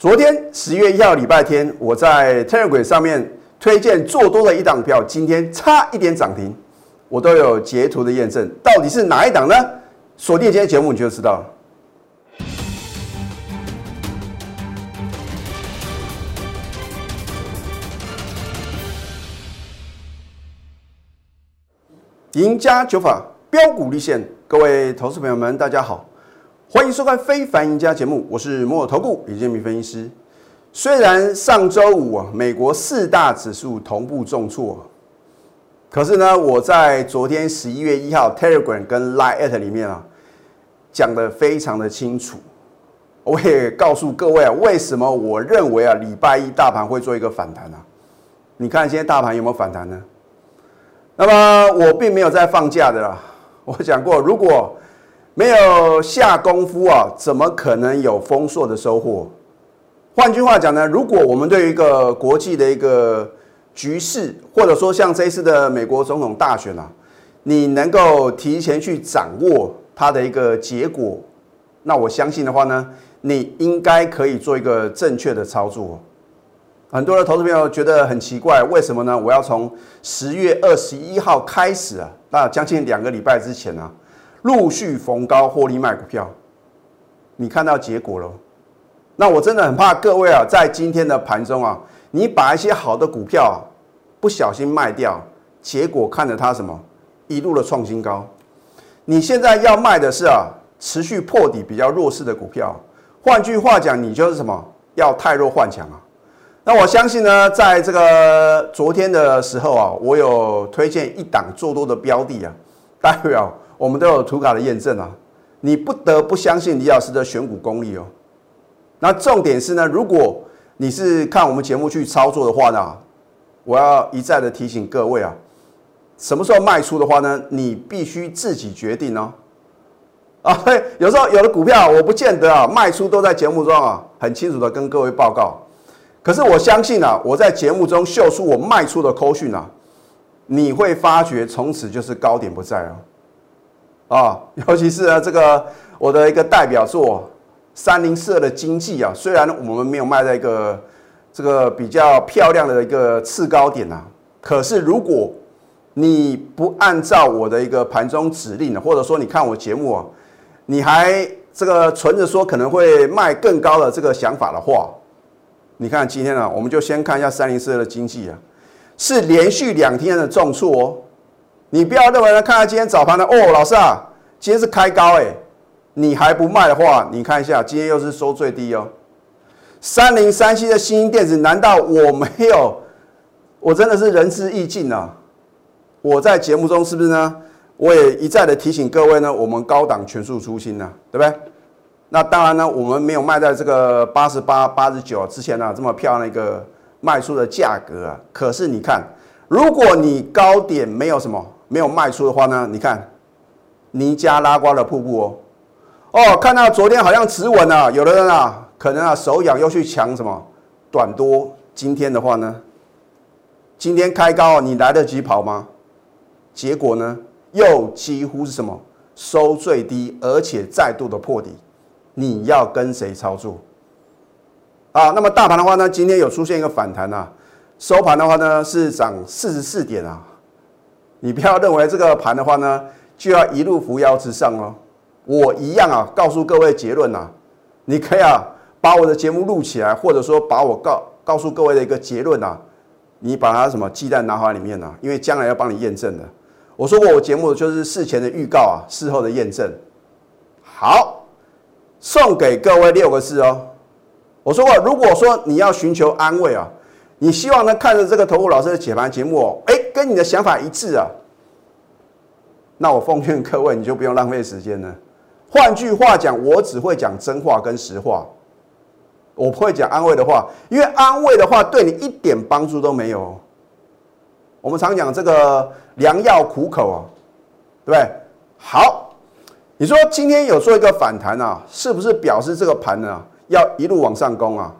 昨天十月一号礼拜天，我在 Telegram 上面推荐做多的一档票，今天差一点涨停，我都有截图的验证，到底是哪一档呢？锁定今天节目你就知道了。赢家九法标股立现，各位投资朋友们，大家好，欢迎收看《非凡赢家》节目，我是摩尔投顾李建民分析师。虽然上周五啊，美国四大指数同步重挫，可是呢，我在昨天十一月一号 Telegram 跟 Line 里面啊，讲的非常的清楚，我也告诉各位啊，为什么我认为啊，礼拜一大盘会做一个反弹啊？你看现在大盘有没有反弹呢？那么我并没有在放假的啦。我讲过，如果没有下功夫啊，怎么可能有丰硕的收获？换句话讲呢，如果我们对于一个国际的一个局势，或者说像这一次的美国总统大选啊，你能够提前去掌握它的一个结果，那我相信的话呢，你应该可以做一个正确的操作。很多的投资朋友觉得很奇怪，为什么呢？我要从十月二十一号开始啊，那将近两个礼拜之前啊，陆续逢高获利卖股票，你看到结果了？那我真的很怕各位啊，在今天的盘中啊，你把一些好的股票不小心卖掉，结果看着它什么一路的创新高，你现在要卖的是啊持续破底比较弱势的股票，换句话讲，你就是什么要太弱换强啊。那我相信呢，在这个昨天的时候啊，我有推荐一档做多的标的啊，代表我们都有图卡的验证啊，你不得不相信李老师的选股功力哦。那重点是呢，如果你是看我们节目去操作的话呢，我要一再的提醒各位啊，什么时候卖出的话呢，你必须自己决定哦。啊，有时候有的股票我不见得啊，卖出都在节目中啊，很清楚的跟各位报告。可是我相信啊，我在节目中秀出我卖出的扣讯啊，你会发觉从此就是高点不在哦，啊，啊 尤其是呢这个我的一个代表作三零四二的经济啊，虽然我们没有卖在一个这个比较漂亮的一个次高点啊，可是如果你不按照我的一个盘中指令，或者说你看我节目啊，你还这个存着说可能会卖更高的这个想法的话。你看今天呢，我们就先看一下三零四二的经济啊，是连续两天的重挫哦。你不要认为呢，看看今天早盘的哦，老师啊，今天是开高哎，你还不卖的话，你看一下今天又是收最低哦。三零三七的新兴电子，难道我没有？我真的是仁至义尽啊！我在节目中是不是呢？我也一再的提醒各位呢，我们高档全数出清呢，对不对？那当然呢，我们没有卖在这个八十八、八十九之前呢，这么漂亮一个卖出的价格啊。可是你看，如果你高点没有什么没有卖出的话呢，你看尼加拉瓜的瀑布哦，哦，看到昨天好像持稳了，有的人啊，可能啊手痒又去抢什么短多。今天的话呢，今天开高，你来得及跑吗？结果呢，又几乎是什么收最低，而且再度的破底。你要跟谁操作啊？那么大盘的话呢，今天有出现一个反弹啊，收盘的话呢是涨四十四点啊。你不要认为这个盘的话呢就要一路扶摇直上哦。我一样啊，告诉各位结论呐，你可以啊把我的节目录起来，或者说把我告告诉各位的一个结论呐，你把它什么鸡蛋拿回里面呐，因为将来要帮你验证的。我说过我节目就是事前的预告啊，事后的验证。好。送给各位六个字哦，我说过，如果说你要寻求安慰啊，你希望呢看着这个投顾老师的解盘节目哦，哎，跟你的想法一致啊，那我奉劝各位，你就不用浪费时间了。换句话讲，我只会讲真话跟实话，我不会讲安慰的话，因为安慰的话对你一点帮助都没有。我们常讲这个良药苦口啊，对不对？好。你说今天有做一个反弹啊，是不是表示这个盘呢要一路往上攻啊？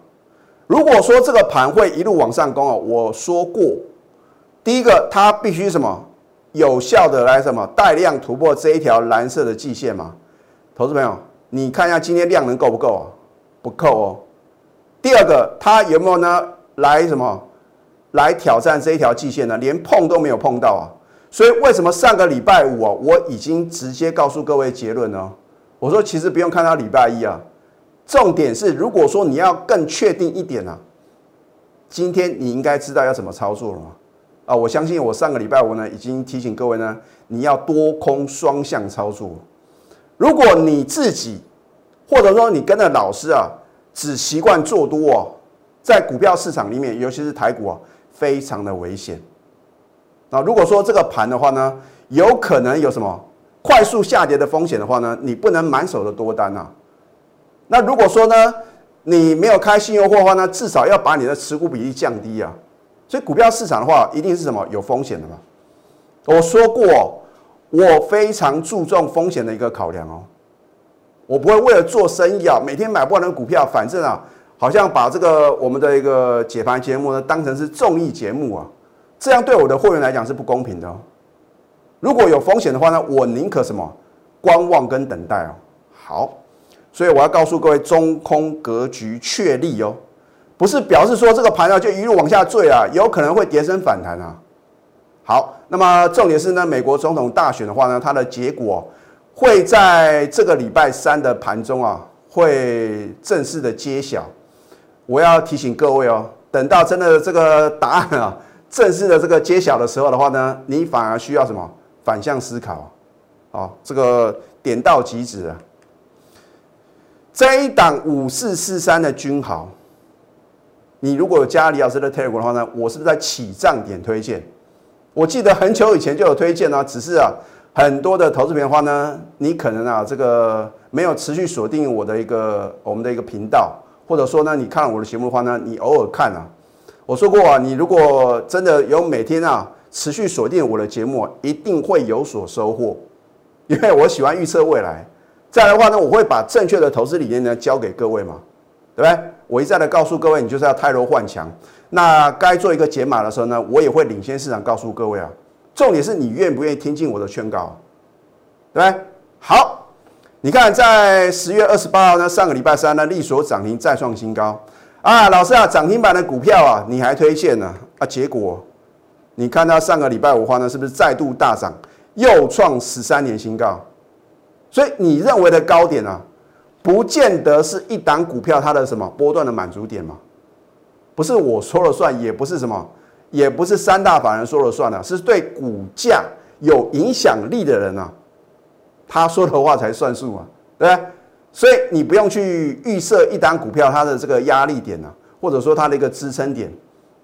如果说这个盘会一路往上攻啊，我说过，第一个它必须什么有效的来什么带量突破这一条蓝色的季线嘛？投资朋友，你看一下今天量能够不够啊？不够哦。第二个，它有没有呢？来什么？来挑战这一条季线呢？连碰都没有碰到啊！所以为什么上个礼拜五啊，我已经直接告诉各位结论呢？我说其实不用看到礼拜一啊，重点是如果说你要更确定一点啊，今天你应该知道要怎么操作了？啊，我相信我上个礼拜五呢，已经提醒各位呢，你要多空双向操作。如果你自己或者说你跟着老师啊，只习惯做多哦，在股票市场里面，尤其是台股啊，非常的危险。那如果说这个盘的话呢，有可能有什么快速下跌的风险的话呢，你不能满手的多单啊。那如果说呢，你没有开信用货的话呢，至少要把你的持股比例降低啊。所以股票市场的话，一定是什么有风险的嘛？我说过，我非常注重风险的一个考量哦。我不会为了做生意啊，每天买不完的股票，反正啊，好像把这个我们的一个解盘节目呢当成是综艺节目啊，这样对我的会员来讲是不公平的哦。如果有风险的话呢，我宁可什么观望跟等待哦。好，所以我要告诉各位，中空格局确立哦。不是表示说这个盘呢就一路往下坠啊，有可能会跌升反弹啊。好，那么重点是呢，美国总统大选的话呢，它的结果会在这个礼拜三的盘中啊，会正式的揭晓。我要提醒各位哦，等到真的这个答案啊正式的这个揭晓的时候的话呢，你反而需要什么反向思考啊？这个点到即止啊。这一档五四四三的君豪。你如果有加李老师的 Telegram 的话呢，我是不是在起涨点推荐？我记得很久以前就有推荐呢，只是啊，很多的投资品的话呢，你可能啊这个没有持续锁定我的一个我们的一个频道，或者说呢，你看我的节目的话呢，你偶尔看啊，我说过啊，你如果真的有每天啊持续锁定我的节目，一定会有所收获，因为我喜欢预测未来。再来的话呢，我会把正确的投资理念呢教给各位嘛，对不对？我一再的告诉各位，你就是要泰弱换强。那该做一个解码的时候呢，我也会领先市场告诉各位啊。重点是你愿不愿意听进我的劝告，对不对？好，你看在十月二十八号呢，上个礼拜三呢，利索涨停再创新高啊。老师啊，涨停板的股票啊，你还推荐呢啊？结果你看到上个礼拜五花呢，是不是再度大涨，又创十三年新高？所以你认为的高点啊？不见得是一档股票它的什么波段的满足点嘛？不是我说了算，也不是什么，也不是三大法人说了算的，是对股价有影响力的人啊，他说的话才算数嘛，对不对？所以你不用去预设一档股票它的这个压力点啊，或者说它的一个支撑点。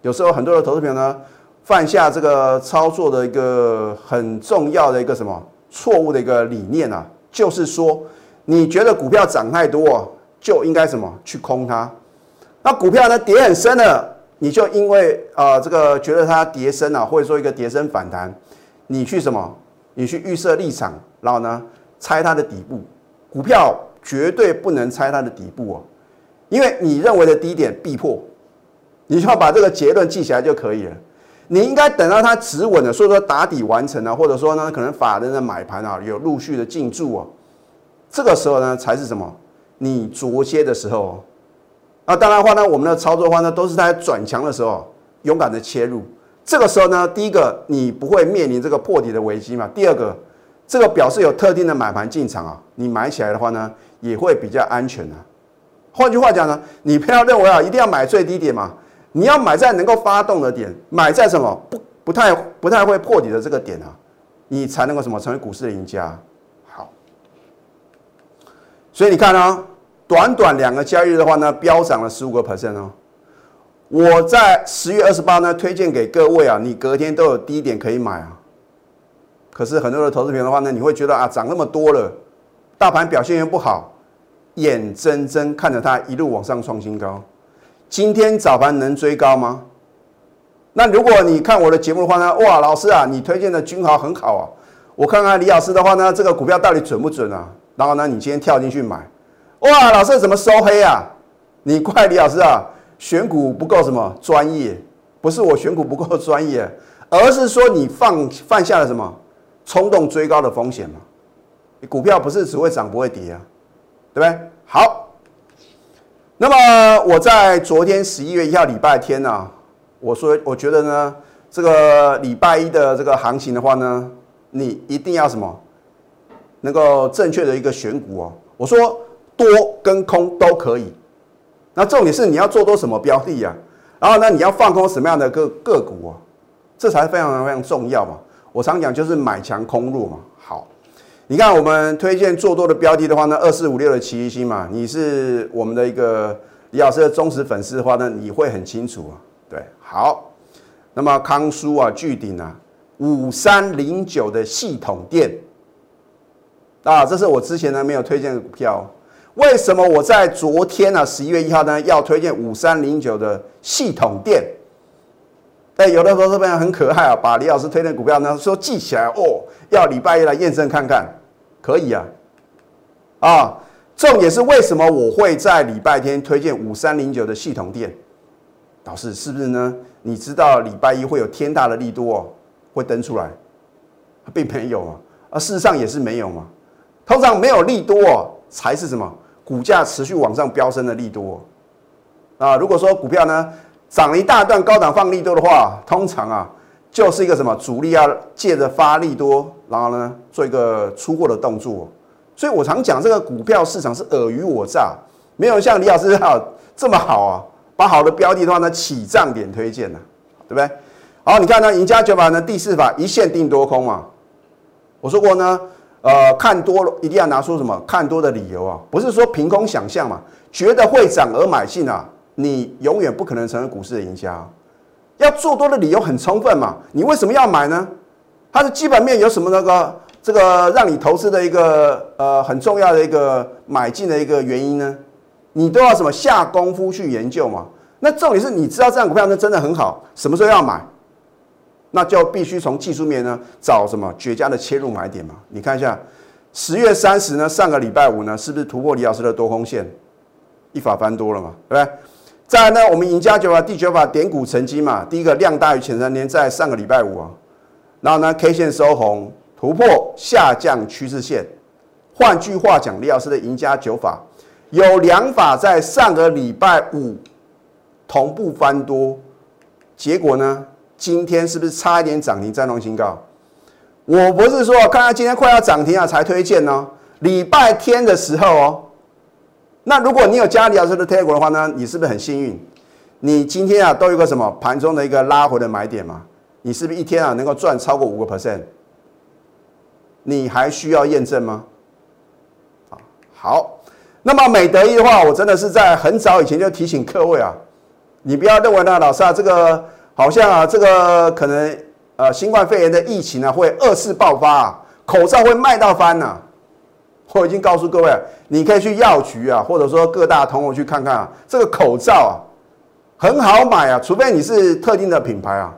有时候很多的投资朋友呢，犯下这个操作的一个很重要的一个什么错误的一个理念啊，就是说。你觉得股票涨太多，就应该什么去空它？那股票呢跌很深了，你就因为啊这个觉得它跌深啊，或者说一个跌深反弹，你去什么？你去预设立场，然后呢猜它的底部？股票绝对不能猜它的底部哦，因为你认为的低点必破，你就要把这个结论记起来就可以了。你应该等到它止稳了，所以说打底完成了，或者说呢可能法人的买盘啊有陆续的进驻啊。这个时候呢，才是什么？你着接的时候。那当然话呢，我们的操作话呢，都是在转强的时候勇敢的切入。这个时候呢，第一个你不会面临这个破底的危机嘛？第二个，这个表示有特定的买盘进场啊，你买起来的话呢，也会比较安全啊。换句话讲呢，你不要认为啊，一定要买最低点嘛，你要买在能够发动的点，买在什么不不太不太会破底的这个点啊，你才能够什么成为股市的赢家。所以你看呢，短短两个交易日的话呢，飙涨了十五个 percent 哦。我在十月二十八呢推荐给各位啊，你隔天都有低点可以买啊。可是很多的投资品的话呢，你会觉得啊，涨那么多了，大盘表现又不好，眼睁睁看着它一路往上创新高。今天早盘能追高吗？那如果你看我的节目的话呢，哇，老师啊，你推荐的君豪很好啊。我看看李老师的话呢，这个股票到底准不准啊？然后呢，你今天跳进去买，哇，老师怎么收黑啊？你怪李老师啊，选股不够什么专业？不是我选股不够专业，而是说你放犯下了什么冲动追高的风险嘛？股票不是只会涨不会跌啊，对不对？好，那么我在昨天十一月一号礼拜天呢，我说我觉得呢，这个礼拜一的这个行情的话呢，你一定要什么，能够正确的一个选股哦。我说多跟空都可以，那重点是你要做多什么标的呀？然后呢，你要放空什么样的个个股啊？这才非常非常重要嘛。我常讲就是买强空弱嘛。好，你看我们推荐做多的标的的话呢，二四五六的奇异星嘛，你是我们的一个李老师的忠实粉丝的话呢，你会很清楚啊。对，好，那么康舒啊、巨鼎啊、五三零九的系统店啊，这是我之前呢没有推荐的股票。为什么我在昨天呢十一月一号呢要推荐五三零九的系统店？哎，有的投资朋友很可爱啊，把李老师推荐股票呢说记起来哦，要礼拜一来验证看看，可以啊。啊，重点是为什么我会在礼拜天推荐五三零九的系统店？老师是不是呢？你知道礼拜一会有天大的力度哦，会登出来，并没有啊，啊，事实上也是没有嘛。通常没有利多，才是什么？股价持续往上飙升的利多啊。如果说股票呢？涨了一大段高档放利多的话，通常啊就是一个什么主力要借着发利多，然后呢做一个出货的动作。所以我常讲这个股票市场是尔虞我诈，没有像李老师啊这么好啊，把好的标的的话呢起涨点推荐呢，对不对？好，你看呢赢家九法呢第四法一线定多空嘛，我说过呢，呃看多了一定要拿出什么看多的理由啊，不是说凭空想象嘛，觉得会涨而买进啊。你永远不可能成为股市的赢家，要做多的理由很充分嘛？你为什么要买呢？它的基本面有什么那个这个让你投资的一个呃很重要的一个买进的一个原因呢？你都要什么下功夫去研究嘛？那重点是你知道这样股票那真的很好，什么时候要买？那就必须从技术面呢找什么绝佳的切入买点嘛？你看一下十月三十呢，上个礼拜五呢，是不是突破李老师的多空线，一法翻多了嘛？对不对？再来呢，我们赢家九法第九法点股成绩嘛，第一个量大于前三天，在上个礼拜五啊，然后呢 K 线收红，突破下降趋势线。换句话讲，李老师的赢家九法有两法在上个礼拜五同步翻多，结果呢，今天是不是差一点涨停再创新高？我不是说看到今天快要涨停啊才推荐呢，礼拜天的时候哦。那如果你有加李老师的 tag 的话呢，你是不是很幸运？你今天啊都有个什么盘中的一个拉回的买点嘛？你是不是一天啊能够赚超过五个 percent？你还需要验证吗？啊，好，那么美德一的话，我真的是在很早以前就提醒各位啊，你不要认为呢，老师啊，这个好像啊，这个可能呃新冠肺炎的疫情啊会二次爆发，啊，口罩会卖到翻呐。我已经告诉各位，你可以去药局啊，或者说各大通路去看看啊，这个口罩啊很好买啊，除非你是特定的品牌啊。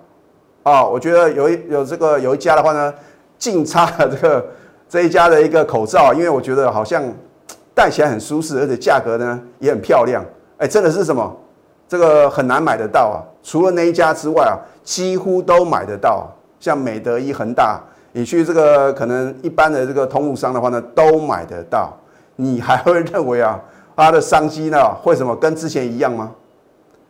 啊，我觉得有一有这个有一家的话呢，净差了这个这一家的一个口罩，因为我觉得好像戴起来很舒适，而且价格呢也很漂亮。哎，真的是什么？这个很难买得到啊。除了那一家之外啊，几乎都买得到，像美德一、恒大。你去这个可能一般的这个通路商的话呢，都买得到。你还会认为啊，它的商机呢，会什么跟之前一样吗？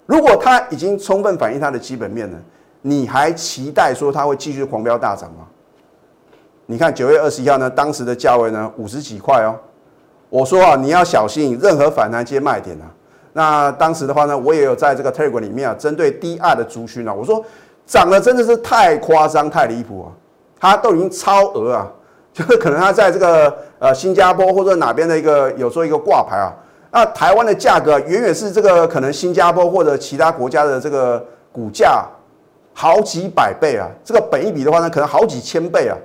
如果它已经充分反映它的基本面了，你还期待说它会继续狂飙大涨吗？你看九月二十一号呢，当时的价位呢五十几块哦。我说啊，你要小心，任何反弹接卖点啊。那当时的话呢，我也有在这个 Telegram 里面啊，针对低二的族群啊，我说涨得真的是太夸张、太离谱啊。它都已经超额啊，就是可能它在这个呃新加坡或者哪边的一个有做一个挂牌啊，那台湾的价格远远是这个可能新加坡或者其他国家的这个股价好几百倍啊，这个本一比的话呢，可能好几千倍啊，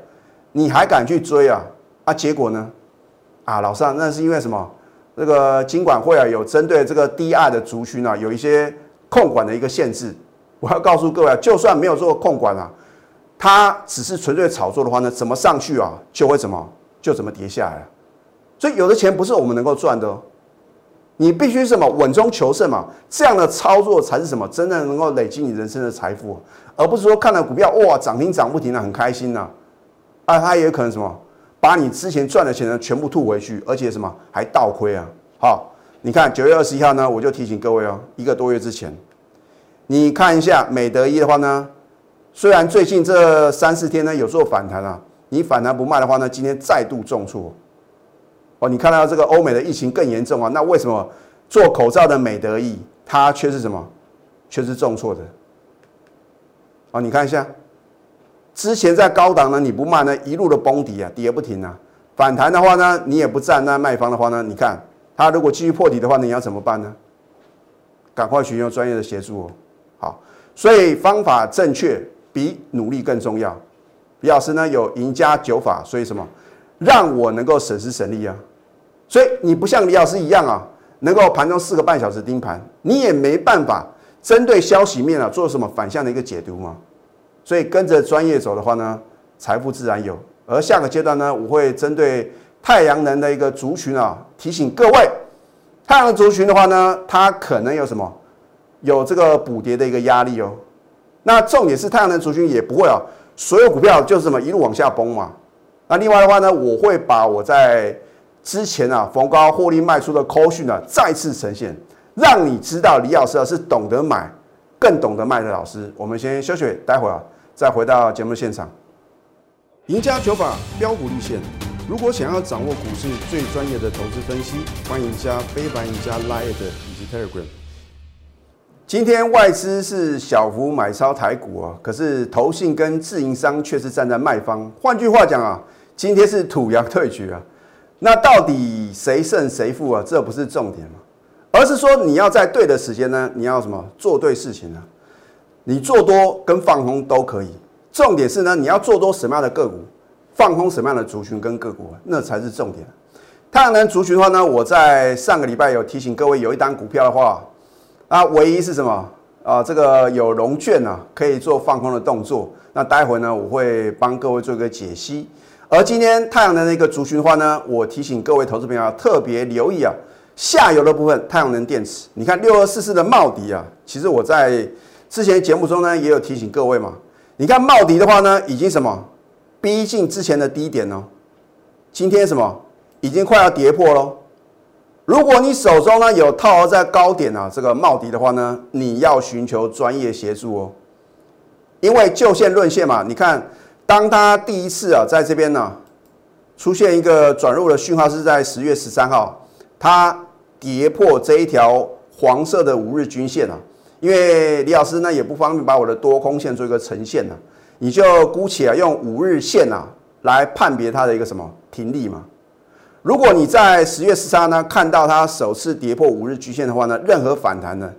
你还敢去追啊？啊，结果呢？啊，老三，那是因为什么？这个金管会啊，有针对这个低二的族群啊，有一些控管的一个限制。我要告诉各位啊，就算没有做控管啊。它只是纯粹炒作的话呢，怎么上去啊，就会怎么就怎么跌下来。所以有的钱不是我们能够赚的，哦你必须什么稳中求胜嘛。这样的操作才是什么真正能够累积你人生的财富，而不是说看到股票哇涨停涨不停的很开心呐，啊，它也可能什么把你之前赚的钱呢全部吐回去，而且什么还倒亏啊。好，你看九月二十一号呢，我就提醒各位哦，一个多月之前，你看一下美德一的话呢，虽然最近这三四天呢有做反弹啊，你反弹不卖的话呢，今天再度重挫。哦，你看到这个欧美的疫情更严重啊，那为什么做口罩的美德一它却是什么？却是重挫的。哦，你看一下，之前在高档呢，你不卖呢，一路的崩底啊，跌不停啊。反弹的话呢，你也不站那卖方的话呢，你看它如果继续破底的话，你要怎么办呢？赶快寻求专业的协助哦。好，所以方法正确比努力更重要。李老师呢有赢家九法，所以什么让我能够省时省力啊？所以你不像李老师一样啊，能够盘中四个半小时盯盘，你也没办法针对消息面啊做什么反向的一个解读嘛。所以跟着专业走的话呢，财富自然有。而下个阶段呢，我会针对太阳能的一个族群啊，提醒各位，太阳能族群的话呢，它可能有什么，有这个补跌的一个压力哦。那重点是太阳能族群也不会啊，所有股票就是什么一路往下崩嘛。那另外的话呢，我会把我在之前啊逢高获利卖出的扣讯呢再次呈现，让你知道李老师啊是懂得买，更懂得卖的老师。我们先休息，待会儿啊再回到节目现场。赢家九法标股立线。如果想要掌握股市最专业的投资分析，欢迎加非凡、赢家 Line 以及 Telegram。今天外资是小幅买超台股啊，可是投信跟自营商却是站在卖方。换句话讲啊，今天是土洋对决啊。那到底谁胜谁负啊？这不是重点嘛，而是说你要在对的时间呢，你要什么做对事情呢？你做多跟放空都可以。重点是呢，你要做多什么样的个股，放空什么样的族群跟个股，那才是重点。太阳能族群的话呢，我在上个礼拜有提醒各位，有一单股票的话，啊，唯一是什么啊？这个有融券啊，可以做放空的动作。那待会呢，我会帮各位做一个解析。而今天太阳能的一个族群的话呢，我提醒各位投资朋友特别留意啊，下游的部分太阳能电池。你看六二四四的茂迪啊，其实我在之前节目中呢也有提醒各位嘛。你看茂迪的话呢，已经什么逼近之前的低点哦。今天什么已经快要跌破喽。如果你手中呢有套在高点啊，这个茂迪的话呢，你要寻求专业协助哦。因为就线论线嘛，你看当它第一次啊在这边呢出现一个转入的讯号，是在十月十三号，它跌破这一条黄色的五日均线啊。因为李老师呢也不方便把我的多空线做一个呈现呢，你就姑且啊用五日线啊来判别它的一个什么停利嘛。如果你在十月十三呢看到它首次跌破五日均线的话呢，任何反弹呢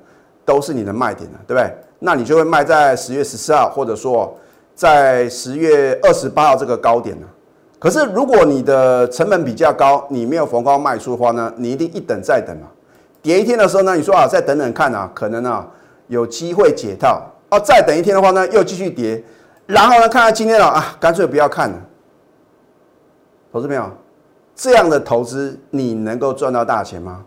都是你的卖点了，对不对？那你就会卖在十月十四号，或者说在十月二十八号这个高点呢。可是如果你的成本比较高，你没有逢高卖出的话呢，你一定一等再等嘛。跌一天的时候呢，你说啊再等等看啊，可能啊。有机会解套哦，再等一天的话呢，又继续跌，然后呢，看到今天了啊，干脆不要看了。投资朋友，这样的投资你能够赚到大钱吗？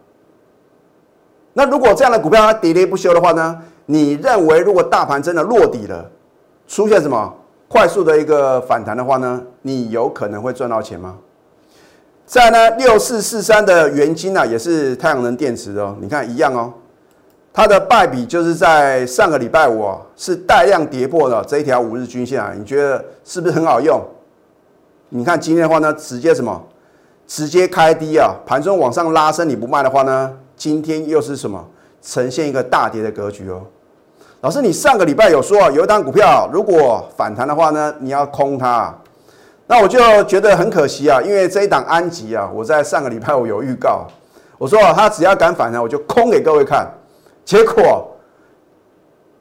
那如果这样的股票它跌跌不休的话呢？你认为如果大盘真的落底了，出现什么快速的一个反弹的话呢？你有可能会赚到钱吗？再呢，六四四三的元金啊，也是太阳能电池哦，你看一样哦。它的败笔就是在上个礼拜五啊，是带量跌破了这一条五日均线啊，你觉得是不是很好用？你看今天的话呢，直接什么？直接开低啊，盘中往上拉升，你不卖的话呢，今天又是什么？呈现一个大跌的格局哦。老师，你上个礼拜有说，有一档股票如果反弹的话呢，你要空它。那我就觉得很可惜啊，因为这一档安吉啊，我在上个礼拜我有预告，我说啊，它只要敢反弹，我就空给各位看。结果，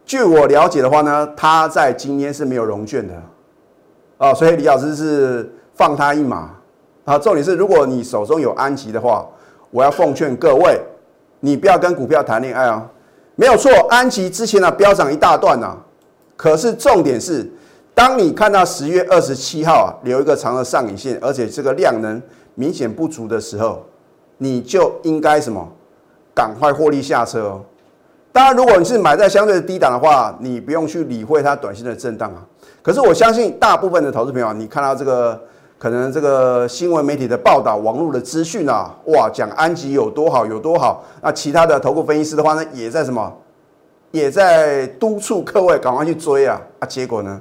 据我了解的话呢，他在今天是没有融券的，啊，所以李老师是放他一马啊。重点是，如果你手中有安吉的话，我要奉劝各位，你不要跟股票谈恋爱啊。没有错，安吉之前呢飙涨一大段呢，可是重点是，当你看到十月二十七号啊留一个长的上影线，而且这个量能明显不足的时候，你就应该什么，赶快获利下车哦。当然，如果你是买在相对的低档的话，你不用去理会它短线的震荡啊。可是我相信大部分的投资朋友，你看到这个可能这个新闻媒体的报道、网络的资讯啊，哇，讲安吉有多好有多好。那其他的投顾分析师的话呢，也在什么，也在督促各位赶快去追啊啊！结果呢，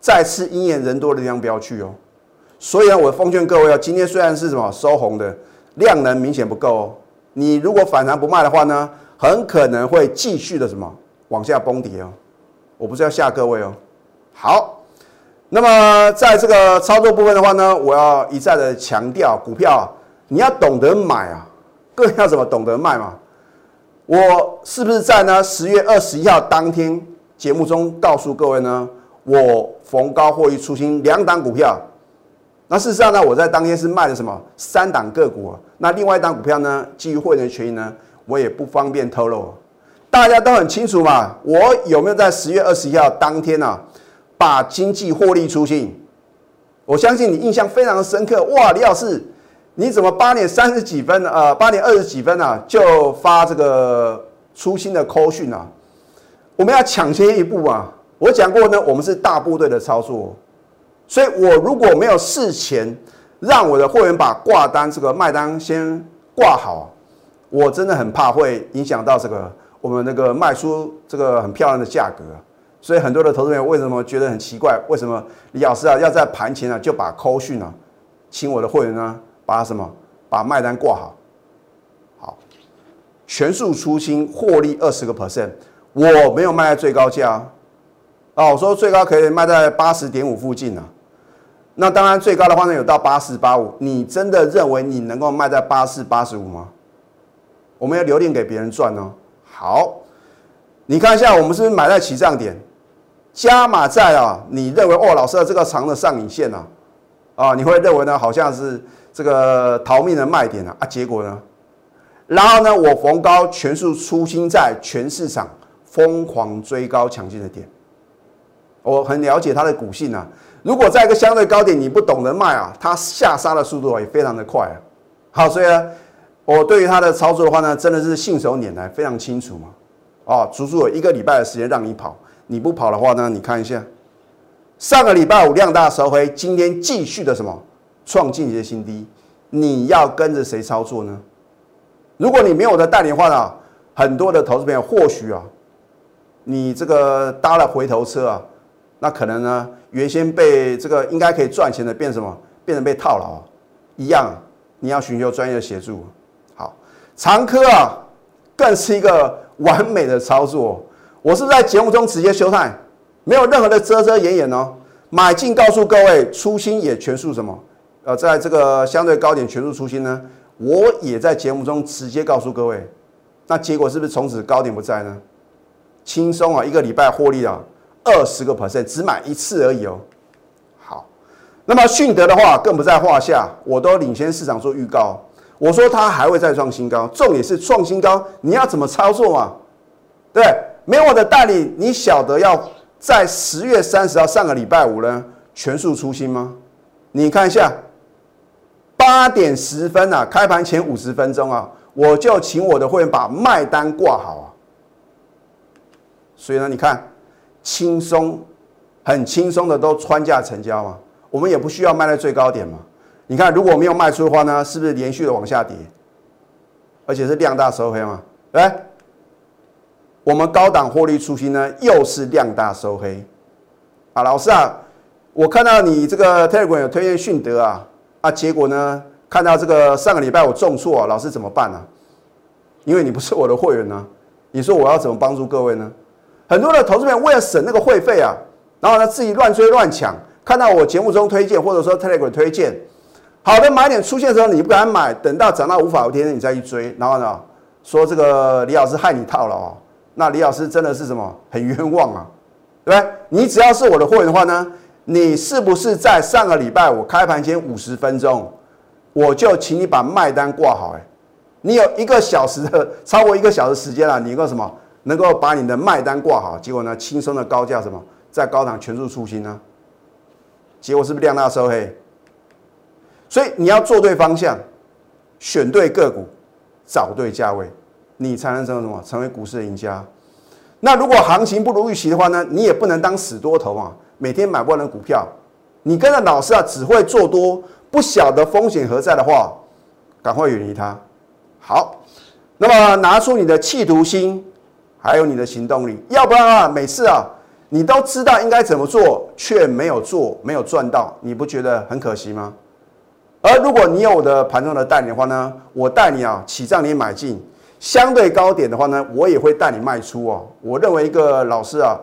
再次鹰眼人多的地方不要去哦。所以呢，我奉劝各位啊，今天虽然是什么收红的，量能明显不够哦。你如果反弹不卖的话呢，很可能会继续的什么往下崩跌哦。我不是要吓各位哦。好，那么在这个操作部分的话呢，我要一再的强调，股票你要懂得买啊，更要怎么懂得卖嘛。我是不是在呢十月二十一号当天节目中告诉各位呢？我逢高获利出清两档股票。那事实上呢，我在当天是卖了什么三档个股，那另外一档股票呢，基于会员的权益呢，我也不方便透露。大家都很清楚嘛，我有没有在十月二十一号当天呢，把经济获利出清？我相信你印象非常深刻。哇，李老师，你怎么八点三十几分呃，八点二十几分啊，就发这个出新的扣讯啊？我们要抢先一步啊！我讲过呢，我们是大部队的操作。所以，我如果没有事前让我的会员把挂单这个卖单先挂好，我真的很怕会影响到这个我们那个卖出这个很漂亮的价格。所以，很多的投资人为什么觉得很奇怪？为什么李老师啊要在盘前啊就把扣讯呢请我的会员呢？把什么把卖单挂好，好，全数出清获利二十个 percent，我没有卖在最高价啊，我说最高可以卖在八十点五附近啊。那当然，最高的话呢有到八四八五。你真的认为你能够卖在八四八十五吗？我们要留恋给别人赚哦。好，你看一下，我们是不是买在起涨点，加码在啊？你认为哦，老师的这个长的上影线呢？啊，你会认为呢，好像是这个逃命的卖点啊？啊，结果呢？然后呢，我逢高全数出清在全市场疯狂追高抢进的点。我很了解它的股性啊。如果在一个相对高点，你不懂得卖啊，它下杀的速度也非常的快啊。好，所以呢，我对于它的操作的话呢，真的是信手拈来，非常清楚嘛。哦，足足有一个礼拜的时间让你跑，你不跑的话呢，你看一下，上个礼拜五量大收回，今天继续的什么创近期的新低，你要跟着谁操作呢？如果你没有我的带领的话呢，很多的投资朋友或许啊，你这个搭了回头车啊。那可能呢，原先被这个应该可以赚钱的，变什么？变成被套牢，一样。你要寻求专业的协助。长科啊，更是一个完美的操作。我是在节目中直接修态，没有任何的遮遮掩掩哦。买进告诉各位，初心也全数什么？呃，在这个相对高点全数初心呢，我也在节目中直接告诉各位。那结果是不是从此高点不在呢？轻松啊，一个礼拜获利啊。二十个 percent 只买一次而已哦。好，那么迅德的话更不在话下，我都领先市场做预告。我说它还会再创新高，重点是创新高，你要怎么操作嘛？对，没有我的代理，你晓得要在十月三十号上个礼拜五呢全数出新吗？你看一下，八点十分啊，开盘前五十分钟啊，我就请我的会员把卖单挂好啊。所以呢，你看。轻松，很轻松的都穿价成交嘛，我们也不需要卖在最高点嘛。你看，如果没有卖出的话呢，是不是连续的往下跌？而且是量大收黑嘛，来，我们高档获利出新呢，又是量大收黑。啊，老师啊，我看到你这个 Telegram 有推荐迅德啊，啊，结果呢，看到这个上个礼拜我重挫，老师怎么办呢？因为你不是我的会员呢，你说我要怎么帮助各位呢？很多的投资人为了省那个会费啊，然后呢自己乱追乱抢，看到我节目中推荐或者说 Telegram 推荐好的买点出现的时候，你不敢买，等到涨到无法无天，你再去追，然后呢说这个李老师害你套了哦，那李老师真的是什么很冤枉啊，对不对？你只要是我的会员的话呢，你是不是在上个礼拜我开盘前五十分钟，我就请你把卖单挂好？哎，你有一个小时的超过一个小时时间了，你个什么？能够把你的卖单挂好，结果呢，轻松的高价什么，在高档全数出清呢？结果是不是量大收黑？所以你要做对方向，选对个股，找对价位，你才能成为什么？成为股市的赢家。那如果行情不如预期的话呢？你也不能当死多头啊，每天买不完的股票，你跟着老师啊，只会做多，不晓得风险何在的话，赶快远离他。好，那么拿出你的企图心，还有你的行动力，要不然啊，每次啊，你都知道应该怎么做，却没有做，没有赚到，你不觉得很可惜吗？而如果你有我的盘中的带领的话呢，我带你啊起涨你买进，相对高点的话呢，我也会带你卖出哦。我认为一个老师啊，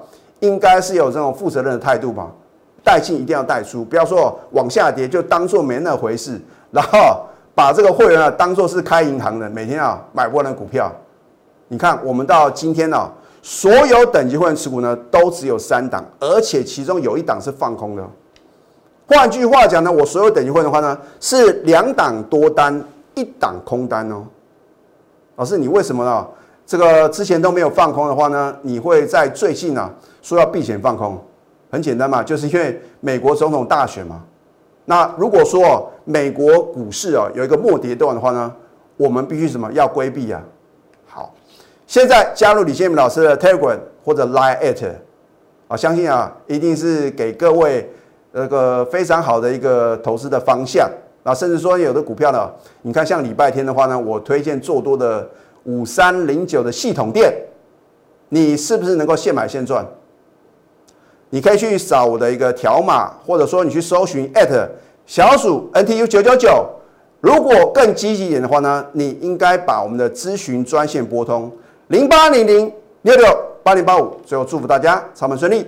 应该是有这种负责任的态度吧，带进一定要带出，不要说往下跌就当做没那回事，然后把这个会员啊当做是开银行的，每天啊买不完的股票。你看我们到今天呢，所有等级会员持股呢都只有三档，而且其中有一档是放空的。换句话讲呢，我所有等级会的话呢，是两档多单，一档空单哦。老师，你为什么呢？这个之前都没有放空的话呢？你会在最近呢说要避险放空？很简单嘛，就是因为美国总统大选嘛。那如果说美国股市啊有一个末跌段的话呢，我们必须什么要规避啊？好，现在加入李建明老师的 Telegram 或者 Line at 啊，相信啊一定是给各位。那个非常好的一个投资的方向啊，甚至说有的股票呢，你看像礼拜天的话呢，我推荐做多的五三零九的系统店，你是不是能够现买现赚？你可以去扫我的一个条码，或者说你去搜寻小鼠 NTU 九九九。如果更积极一点的话呢，你应该把我们的咨询专线拨通零八零零六六八零八五。最后祝福大家操盘顺利。